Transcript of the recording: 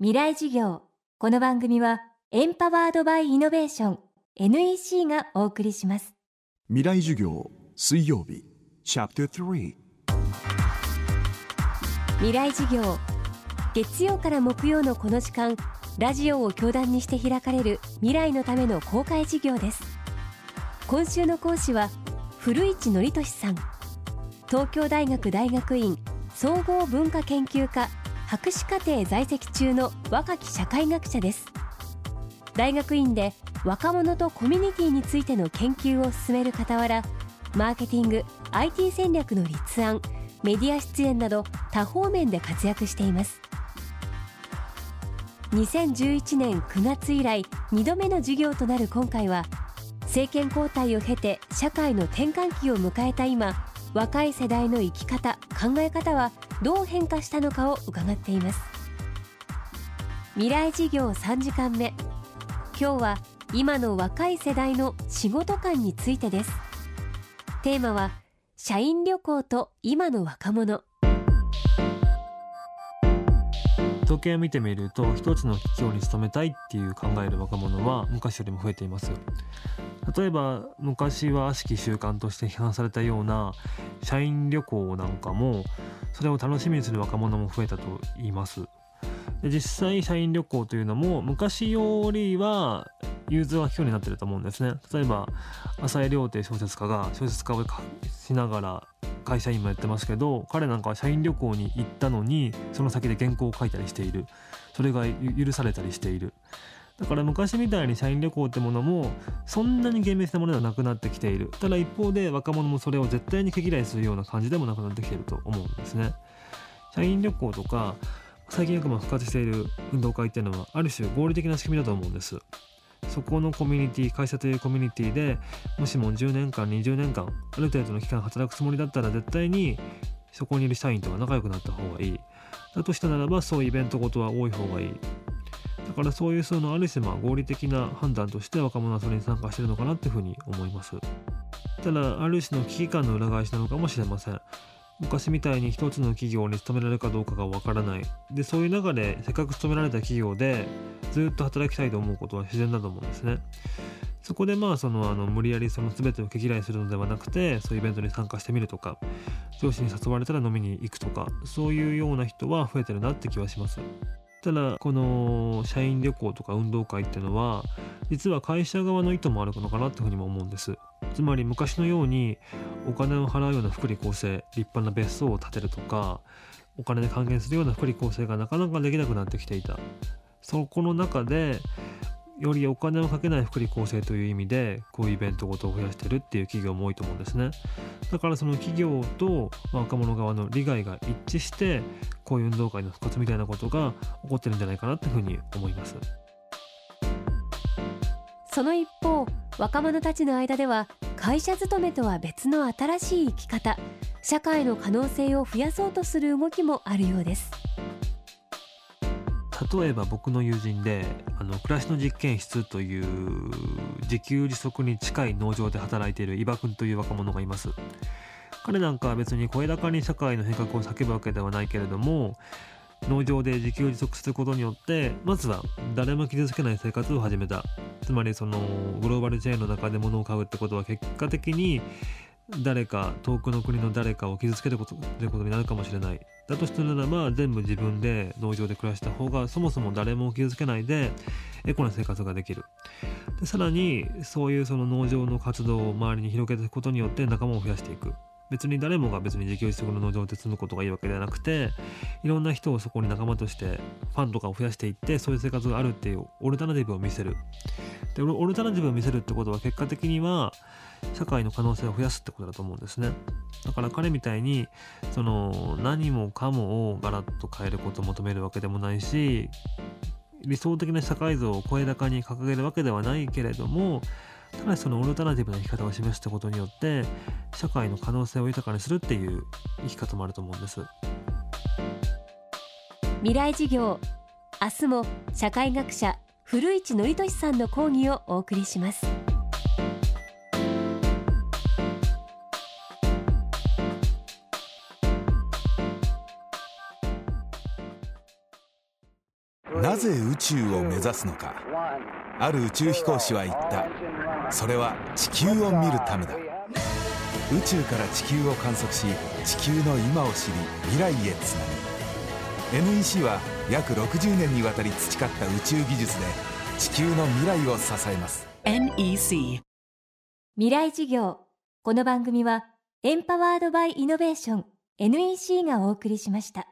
未来事業。この番組はエンパワードバイイノベーション NEC がお送りします。未来授業水曜日チャプター3未来事業月曜から木曜のこの時間ラジオを教壇にして開かれる未来のための公開事業です。今週の講師は古市憲寿さん。東京大学大学院総合文化研究科博士課程在籍中の若き社会学者です。大学院で若者とコミュニティについての研究を進める傍らマーケティング IT 戦略の立案メディア出演など多方面で活躍しています。2011年9月以来2度目の授業となる今回は政権交代を経て社会の転換期を迎えた今若い世代の生き方考え方はどう変化したのかを伺っています。未来事業3時間目。今日は今の若い世代の仕事観についてですテーマは社員旅行と今の若者統計を見てみると一つの企業に勤めたいっていう考える若者は昔よりも増えています。例えば昔は悪しき習慣として批判されたような社員旅行なんかもそれを楽しみにする若者も増えたと言います。で実際社員旅行というのも昔よりは融通は利くようになってると思うんですね。例えば浅井亮って小説家が小説家をしながら会社員もやってますけど彼なんかは社員旅行に行ったのにその先で原稿を書いたりしている。それが許されたりしている。だから昔みたいに社員旅行ってものもそんなに厳密なものではなくなってきている。ただ一方で若者もそれを絶対に毛嫌いするような感じでもなくなってきていると思うんですね。社員旅行とか最近よくも復活している運動会っていうのはある種合理的な仕組みだと思うんです。そこのコミュニティ会社というコミュニティでもしも10年間20年間ある程度の期間働くつもりだったら絶対にそこにいる社員とは仲良くなった方がいい。だとしたならばそういうイベントごとは多い方がいい。だからそういうそのある種まあ合理的な判断として若者はそれに参加してるのかなっていうふうに思います。ただある種の危機感の裏返しなのかもしれません。昔みたいに一つの企業に勤められるかどうかがわからない。でそういう中でせっかく勤められた企業でずっと働きたいと思うことは自然だと思うんですね。そこでまあそのあの無理やりその全てを毛嫌いするのではなくてそういうイベントに参加してみるとか上司に誘われたら飲みに行くとかそういうような人は増えてるなって気はします。ただこの社員旅行とか運動会っていうのは実は会社側の意図もあるのかなっていうふうにも思うんです。つまり昔のようにお金を払うような福利厚生立派な別荘を建てるとかお金で還元するような福利厚生がなかなかできなくなってきていた。そこの中でよりお金をかけない福利厚生という意味でこういうイベントごとを増やしてるっていう企業も多いと思うんですね。だからその企業と若者側の利害が一致してこういう運動会の復活みたいなことが起こってるんじゃないかなというふうに思います。その一方若者たちの間では会社勤めとは別の新しい生き方社会の可能性を増やそうとする動きもあるようです。例えば僕の友人であの暮らしの実験室という自給自足に近い農場で働いている伊庭君という若者がいます。彼なんかは別に声高に社会の変革を叫ぶわけではないけれども農場で自給自足することによってまずは誰も傷つけない生活を始めた。つまりそのグローバルチェーンの中で物を買うってことは結果的に誰か遠くの国の誰かを傷つけることということになるかもしれない。だとしたならば全部自分で農場で暮らした方がそもそも誰も傷つけないでエコな生活ができる。でさらにそういうその農場の活動を周りに広げていくことによって仲間を増やしていく。別に誰もが別に自給自足の農場で住むことがいいわけではなくていろんな人をそこに仲間としてファンとかを増やしていってそういう生活があるっていうオルタナティブを見せる。でオルタナティブを見せるってことは結果的には社会の可能性を増やすってことだと思うんですね。だから彼みたいにその何もかもをガラッと変えることを求めるわけでもないし理想的な社会像を声高に掲げるわけではないけれどもただしそのオルタナティブな生き方を示したことによって社会の可能性を豊かにするっていう生き方もあると思うんです。未来事業明日も社会学者古市憲寿さんの講義をお送りします。なぜ宇宙を目指すのか。ある宇宙飛行士は言った。それは地球を見るためだ。宇宙から地球を観測し地球の今を知り未来へつなぐ。NEC は約60年にわたり培った宇宙技術で地球の未来を支えます。NEC 未来事業。この番組はエンパワードバイイノベーション NEC がお送りしました